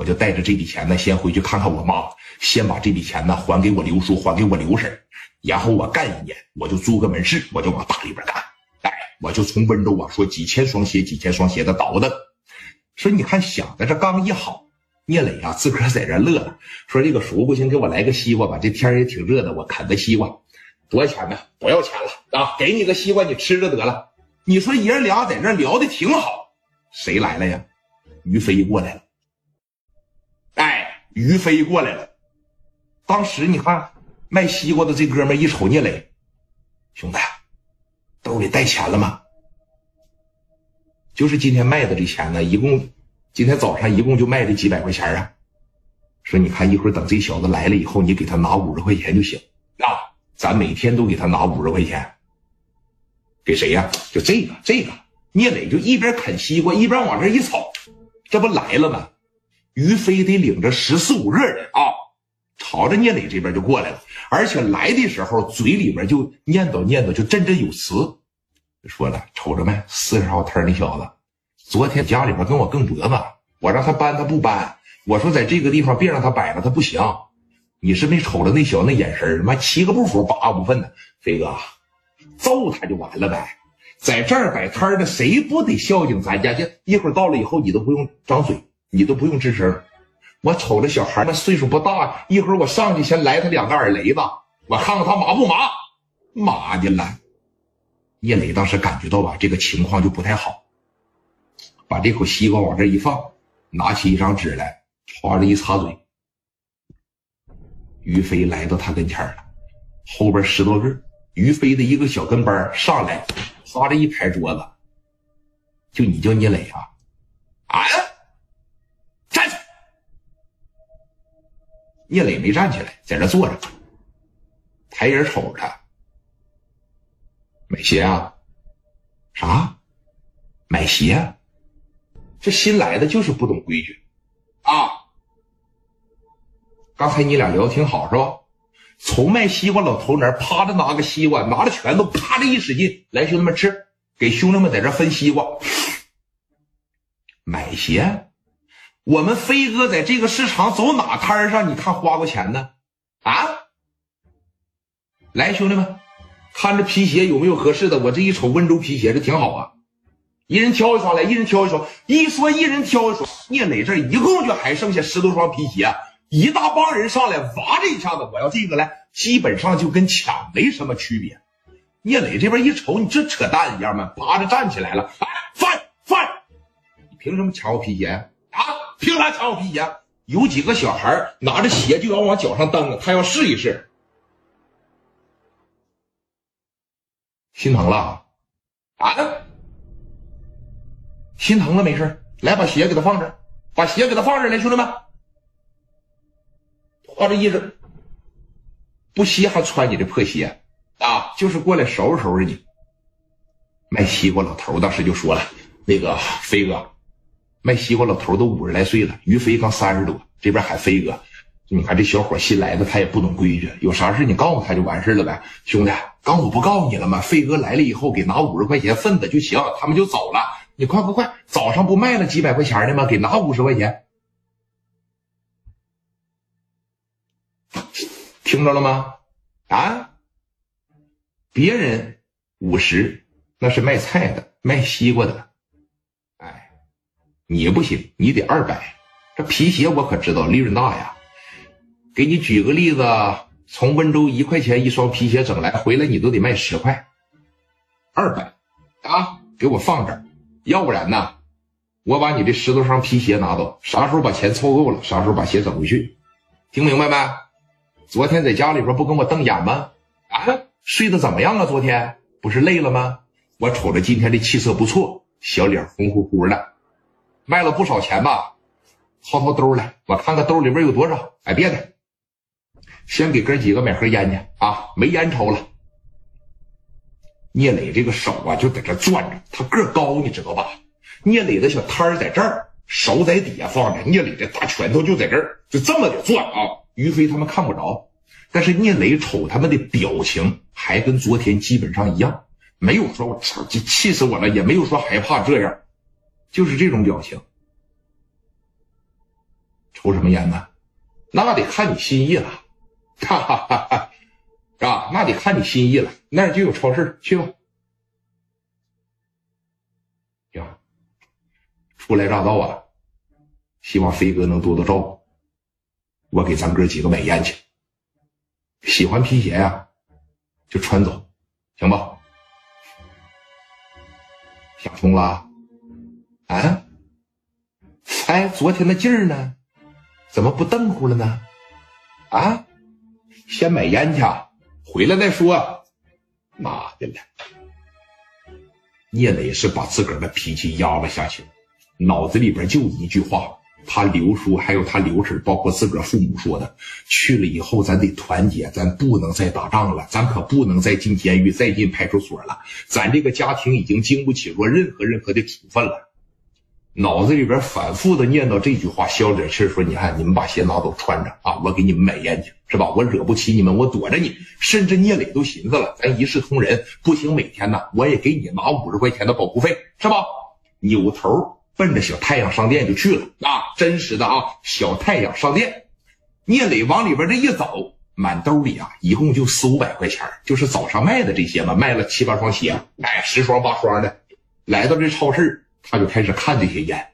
我就带着这笔钱呢，先回去看看我妈，先把这笔钱呢还给我刘叔，还给我刘婶，然后我干一年，我就租个门市，我就往大里边干。哎，我就从温州啊，说几千双鞋，几千双鞋的倒腾。说你看，想的这刚一好，聂磊啊自个儿在这乐了，说这个叔不行，给我来个西瓜吧，这天也挺热的，我啃个西瓜，多少钱呢？不要钱了啊，给你个西瓜，你吃着得了。你说爷俩在这聊的挺好，谁来了呀？于飞过来了。于飞过来了。当时你看卖西瓜的这哥们一瞅聂磊，兄弟，兜里带钱了吗？就是今天卖的这钱呢，一共今天早上一共就卖这几百块钱啊。说你看一会儿等这小子来了以后，你给他拿五十块钱就行啊。咱每天都给他拿五十块钱。给谁呀？就这个这个聂磊就一边啃西瓜一边往这一瞅，这不来了吗？于飞得领着十四五个人啊，朝着聂磊这边就过来了。而且来的时候嘴里边就念叨念叨，就振振有词。说了，瞅着没？四十号摊那小子，昨天家里边跟我更脖子，我让他搬他不搬。我说在这个地方别让他摆了，他不行。你是没瞅着那小子那眼神妈七个不服八不忿的。飞哥，揍他就完了呗。在这儿摆摊的，谁不得孝敬咱家？这一会儿到了以后，你都不用张嘴，你都不用吱声。我瞅着小孩那岁数不大，一会儿我上去先来他两个耳雷子，我看看他麻不麻？麻的了。聂磊当时感觉到吧，这个情况就不太好，把这口西瓜往这一放，拿起一张纸来，朝着一擦嘴。于飞来到他跟前了，后边十多个，于飞的一个小跟班上来，趴着一拍桌子，就你叫聂磊啊？啊！站起！聂磊没站起来，在那坐着，抬眼瞅着他。买鞋啊？啥？买鞋？这新来的就是不懂规矩啊！刚才你俩聊挺好是吧？从卖西瓜老头那儿趴着拿个西瓜，拿着拳头啪的一使劲，来兄弟们吃，给兄弟们在这分西瓜。买鞋？我们飞哥在这个市场走哪摊上？你看花过钱呢？啊？来兄弟们。看这皮鞋有没有合适的？我这一瞅温州皮鞋这挺好啊，一人挑一双来，一人挑一双。一说一人挑一双，聂磊这一共就还剩下十多双皮鞋，一大帮人上来哇这一下子，我要这个来，基本上就跟抢没什么区别。聂磊这边一瞅，你这扯淡一样吗？拔着站起来了，哎，翻翻，你凭什么抢我皮鞋？凭啥抢我皮鞋？有几个小孩拿着鞋就要往脚上蹬，他要试一试。心疼了，啊？心疼了没事来把鞋给他放这，把鞋给他放这来，兄弟们，花这意思，不稀罕穿你这破鞋啊，就是过来收拾收拾你。卖西瓜老头当时就说了：“那个飞哥，卖西瓜老头都五十来岁了，于飞刚三十多，这边喊飞哥。”你看这小伙新来的，他也不懂规矩，有啥事你告诉他就完事了呗。兄弟，刚我不告诉你了吗？飞哥来了以后给拿五十块钱份子就行，他们就走了。你快快快，早上不卖了几百块钱的吗？给拿五十块钱，听着了吗？啊，别人五十那是卖菜的，卖西瓜的，你不行，你得二百。这皮鞋我可知道利润大呀。给你举个例子，从温州一块钱一双皮鞋整来，回来你都得卖十块，二百啊，给我放这儿，要不然呢，我把你这十多双皮鞋拿走，啥时候把钱凑够了，啥时候把鞋整回去，听明白没？昨天在家里边不跟我瞪眼吗？啊，睡得怎么样啊？昨天不是累了吗？我瞅着今天的气色不错，小脸红乎乎的，卖了不少钱吧？掏掏兜来，我看看兜里边有多少。哎，别的。先给哥几个买盒烟去啊！没烟抽了。聂磊这个手啊，就在这攥着，他个高，你知道吧？聂磊的小摊儿在这儿，手在底下放着，聂磊的大拳头就在这儿，就这么的攥啊。于飞他们看不着，但是聂磊瞅他们的表情还跟昨天基本上一样，没有说我操，这气死我了，也没有说害怕这样，就是这种表情。抽什么烟呢？那得看你心意了，哈哈哈哈，啊，那得看你心意了。那就有超市，去吧。行，初来乍到啊，希望飞哥能多多照顾。我给咱哥几个买烟去。喜欢皮鞋呀，就穿走，行吧？想通了？啊？哎，昨天那劲儿呢？怎么不瞪乎了呢？啊？先买烟去，回来再说。妈的了！聂磊是把自个儿的脾气压了下去，脑子里边就一句话：他刘叔还有他刘婶，包括自个儿父母说的，去了以后咱得团结，咱不能再打仗了，咱可不能再进监狱、再进派出所了。咱这个家庭已经经不起过任何任何的处分了。脑子里边反复的念叨这句话，消了点气说：“你看，你们把鞋拿走穿着啊，我给你们买烟去，是吧？我惹不起你们，我躲着你。甚至聂磊都寻思了，咱一视同仁，不行，每天呢，我也给你拿五十块钱的保护费，是吧？扭头奔着小太阳商店就去了啊！真实的啊，小太阳商店，聂磊往里边这一走，满兜里啊，一共就四五百块钱，就是早上卖的这些嘛，卖了七八双鞋，哎，十双八双的，来到这超市。他就开始看这些烟，